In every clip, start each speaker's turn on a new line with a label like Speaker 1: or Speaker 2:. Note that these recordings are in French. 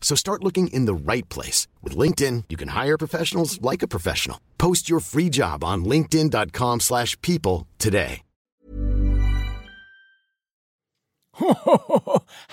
Speaker 1: So start looking in the right place. With LinkedIn, you can hire professionals like a professional. Post your free job on linkedin.com slash people today.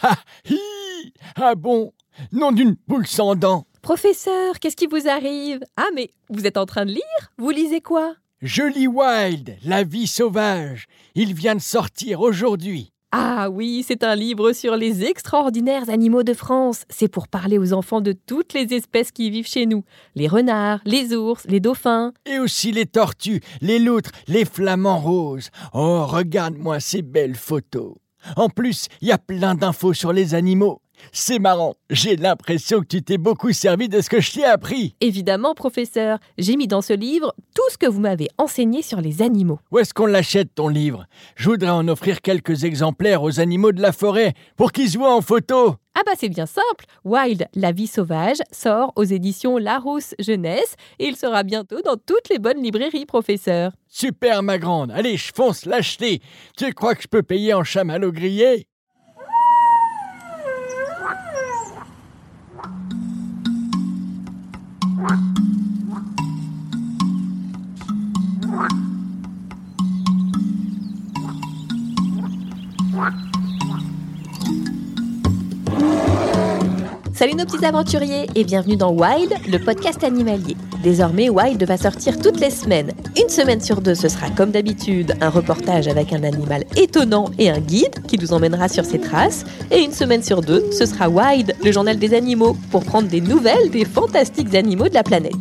Speaker 2: ah, hi, ah bon, nom d'une poule sans dents.
Speaker 3: Professeur, qu'est-ce qui vous arrive? Ah, mais vous êtes en train de lire? Vous lisez quoi?
Speaker 2: Je lis Wild, La vie sauvage. Il vient de sortir aujourd'hui.
Speaker 3: Ah oui, c'est un livre sur les extraordinaires animaux de France. C'est pour parler aux enfants de toutes les espèces qui vivent chez nous. Les renards, les ours, les dauphins.
Speaker 2: Et aussi les tortues, les loutres, les flamants roses. Oh, regarde-moi ces belles photos. En plus, il y a plein d'infos sur les animaux. C'est marrant, j'ai l'impression que tu t'es beaucoup servi de ce que je t'ai appris.
Speaker 3: Évidemment, professeur, j'ai mis dans ce livre tout ce que vous m'avez enseigné sur les animaux.
Speaker 2: Où est-ce qu'on l'achète ton livre? Je voudrais en offrir quelques exemplaires aux animaux de la forêt pour qu'ils se voient en photo.
Speaker 3: Ah bah c'est bien simple. Wild, la vie sauvage, sort aux éditions Larousse Jeunesse et il sera bientôt dans toutes les bonnes librairies, professeur.
Speaker 2: Super ma grande, allez je fonce l'acheter. Tu crois que je peux payer en chamallow grillé
Speaker 3: Salut nos petits aventuriers et bienvenue dans Wild, le podcast animalier. Désormais, Wild va sortir toutes les semaines. Une semaine sur deux, ce sera comme d'habitude un reportage avec un animal étonnant et un guide qui nous emmènera sur ses traces. Et une semaine sur deux, ce sera Wild, le journal des animaux, pour prendre des nouvelles des fantastiques animaux de la planète.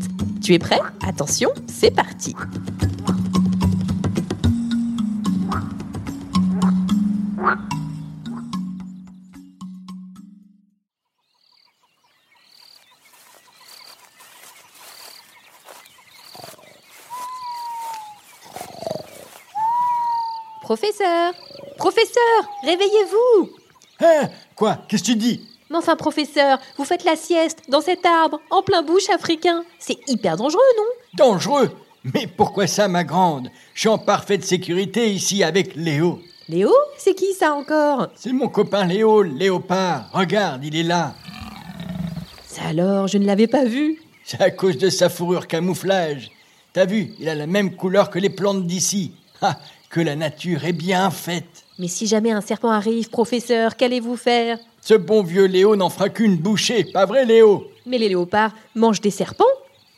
Speaker 3: Tu es prêt? Attention, c'est parti Professeur Professeur Réveillez-vous
Speaker 2: Hein Quoi Qu'est-ce que tu dis?
Speaker 3: Mais enfin, professeur, vous faites la sieste dans cet arbre, en plein bush africain. C'est hyper dangereux, non?
Speaker 2: Dangereux Mais pourquoi ça, ma grande? Je suis en parfaite sécurité ici avec Léo.
Speaker 3: Léo? C'est qui ça encore?
Speaker 2: C'est mon copain Léo, le léopard. Regarde, il est là.
Speaker 3: Ça alors, je ne l'avais pas vu.
Speaker 2: C'est à cause de sa fourrure camouflage. T'as vu, il a la même couleur que les plantes d'ici. Ah, que la nature est bien faite.
Speaker 3: Mais si jamais un serpent arrive, professeur, qu'allez-vous faire?
Speaker 2: Ce bon vieux Léo n'en fera qu'une bouchée, pas vrai Léo?
Speaker 3: Mais les léopards mangent des serpents?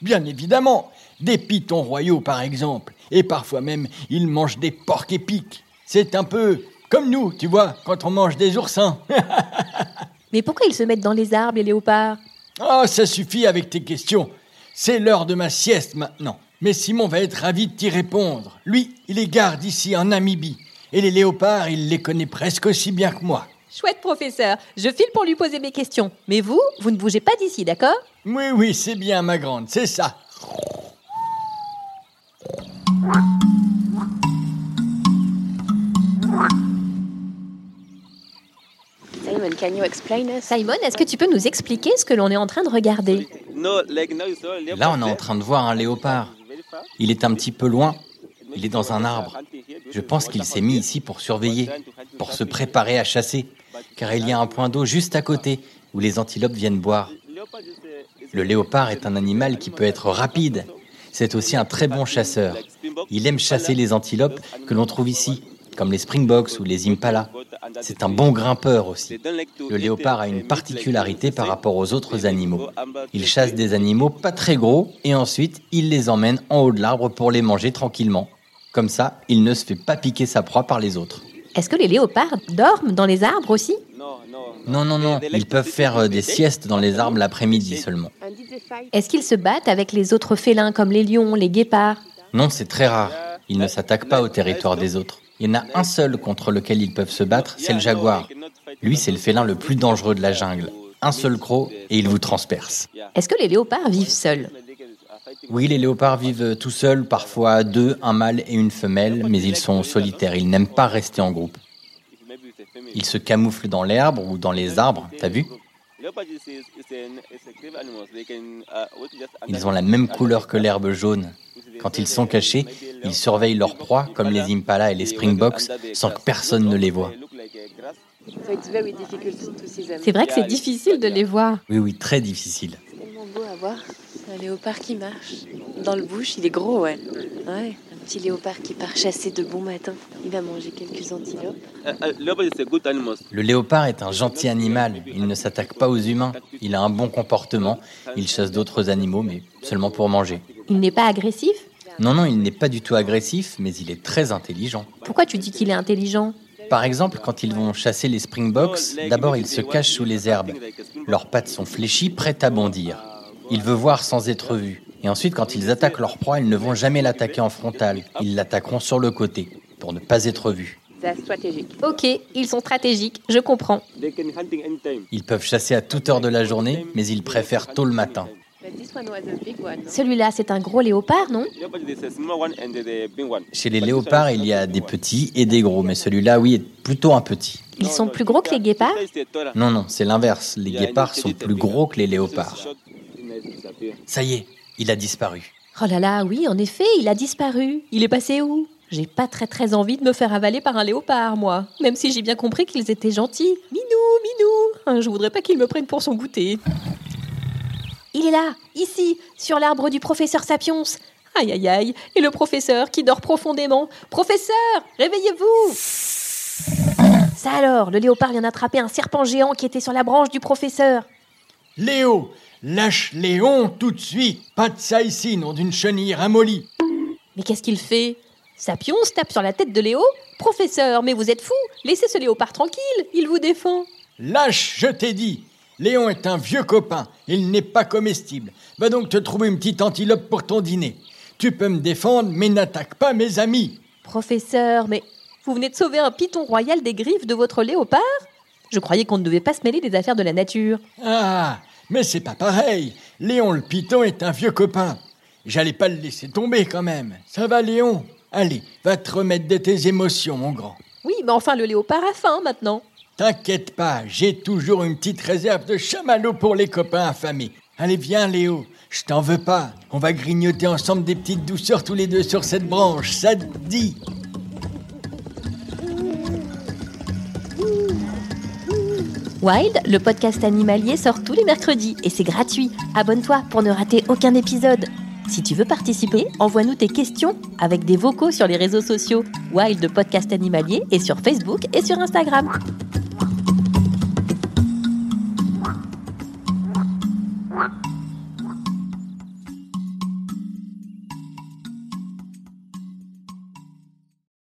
Speaker 2: Bien évidemment. Des pitons royaux par exemple. Et parfois même, ils mangent des porcs épiques. C'est un peu comme nous, tu vois, quand on mange des oursins.
Speaker 3: Mais pourquoi ils se mettent dans les arbres, les léopards?
Speaker 2: Oh, ça suffit avec tes questions. C'est l'heure de ma sieste maintenant. Mais Simon va être ravi de t'y répondre. Lui, il les garde ici en Namibie. Et les léopards, il les connaît presque aussi bien que moi.
Speaker 3: Chouette, professeur. Je file pour lui poser mes questions. Mais vous, vous ne bougez pas d'ici, d'accord?
Speaker 2: Oui, oui, c'est bien, ma grande, c'est ça.
Speaker 3: Simon, can you explain us? Simon, est-ce que tu peux nous expliquer ce que l'on est en train de regarder?
Speaker 4: Là, on est en train de voir un léopard. Il est un petit peu loin. Il est dans un arbre. Je pense qu'il s'est mis ici pour surveiller, pour se préparer à chasser, car il y a un point d'eau juste à côté où les antilopes viennent boire. Le léopard est un animal qui peut être rapide. C'est aussi un très bon chasseur. Il aime chasser les antilopes que l'on trouve ici, comme les springboks ou les impalas. C'est un bon grimpeur aussi. Le léopard a une particularité par rapport aux autres animaux. Il chasse des animaux pas très gros et ensuite il les emmène en haut de l'arbre pour les manger tranquillement. Comme ça, il ne se fait pas piquer sa proie par les autres.
Speaker 3: Est-ce que les léopards dorment dans les arbres aussi?
Speaker 4: Non, non, non, ils peuvent faire euh, des siestes dans les arbres l'après-midi seulement.
Speaker 3: Est-ce qu'ils se battent avec les autres félins comme les lions, les guépards?
Speaker 4: Non, c'est très rare. Ils ne s'attaquent pas au territoire des autres. Il y en a un seul contre lequel ils peuvent se battre, c'est le jaguar. Lui, c'est le félin le plus dangereux de la jungle. un seul croc et ils vous transpercent.
Speaker 3: Est-ce que les léopards vivent seuls?
Speaker 4: Oui, les léopards vivent tout seuls, parfois deux, un mâle et une femelle, mais ils sont solitaires, ils n'aiment pas rester en groupe. Ils se camouflent dans l'herbe ou dans les arbres, t'as vu? Ils ont la même couleur que l'herbe jaune. Quand ils sont cachés, ils surveillent leur proie, comme les impalas et les springboks, sans que personne ne les voie.
Speaker 3: C'est vrai que c'est difficile de les voir.
Speaker 4: Oui, oui, très difficile.
Speaker 5: C'est tellement beau à voir. Un léopard qui marche. Dans le bush, il est gros, ouais. Ouais, petit léopard qui part chasser de bon matin. Il va manger quelques antilopes.
Speaker 4: Le léopard est un gentil animal. Il ne s'attaque pas aux humains. Il a un bon comportement. Il chasse d'autres animaux, mais seulement pour manger.
Speaker 3: Il n'est pas agressif?
Speaker 4: Non, non, il n'est pas du tout agressif, mais il est très intelligent.
Speaker 3: Pourquoi tu dis qu'il est intelligent?
Speaker 4: Par exemple, quand ils vont chasser les springboks, d'abord ils se cachent sous les herbes. Leurs pattes sont fléchies, prêtes à bondir. Il veut voir sans être vu. Et ensuite, quand ils attaquent leur proie, ils ne vont jamais l'attaquer en frontal. Ils l'attaqueront sur le côté, pour ne pas être vus.
Speaker 3: Ok, ils sont stratégiques, je comprends.
Speaker 4: Ils peuvent chasser à toute heure de la journée, mais ils préfèrent tôt le matin.
Speaker 3: Celui-là, c'est un gros léopard, non?
Speaker 4: Chez les léopards, il y a des petits et des gros, mais celui-là, oui, est plutôt un petit.
Speaker 3: Ils sont plus gros que les guépards?
Speaker 4: Non, non, c'est l'inverse. Les guépards sont plus gros que les léopards. Ça y est, il a disparu.
Speaker 3: Oh là là, oui, en effet, il a disparu. Il est passé où? J'ai pas très très envie de me faire avaler par un léopard, moi. Même si j'ai bien compris qu'ils étaient gentils. Minou, minou hein, Je voudrais pas qu'il me prenne pour son goûter. Il est là, ici, sur l'arbre du professeur Sapiens. Aïe aïe aïe, et le professeur qui dort profondément. Professeur, réveillez-vous Ça alors, le léopard vient d'attraper un serpent géant qui était sur la branche du professeur.
Speaker 2: Léo, lâche Léon tout de suite. Pas de ça ici, nom d'une chenille ramollie.
Speaker 3: Mais qu'est-ce qu'il fait? Sapiens tape sur la tête de Léo. Professeur, mais vous êtes fou Laissez ce léopard tranquille, il vous défend.
Speaker 2: Lâche, je t'ai dit. Léon est un vieux copain, il n'est pas comestible. Va donc te trouver une petite antilope pour ton dîner. Tu peux me défendre, mais n'attaque pas mes amis.
Speaker 3: Professeur, mais vous venez de sauver un python royal des griffes de votre léopard? Je croyais qu'on ne devait pas se mêler des affaires de la nature.
Speaker 2: Ah, mais c'est pas pareil. Léon le python est un vieux copain. J'allais pas le laisser tomber quand même. Ça va, Léon? Allez, va te remettre de tes émotions, mon grand.
Speaker 3: Oui, mais enfin, le léopard a faim maintenant.
Speaker 2: T'inquiète pas, j'ai toujours une petite réserve de chamallow pour les copains affamés. Allez, viens, Léo, je t'en veux pas. On va grignoter ensemble des petites douceurs tous les deux sur cette branche, ça te dit?
Speaker 3: Wild, le podcast animalier, sort tous les mercredis et c'est gratuit. Abonne-toi pour ne rater aucun épisode. Si tu veux participer, envoie-nous tes questions avec des vocaux sur les réseaux sociaux Wild Podcast Animalier et sur Facebook et sur Instagram.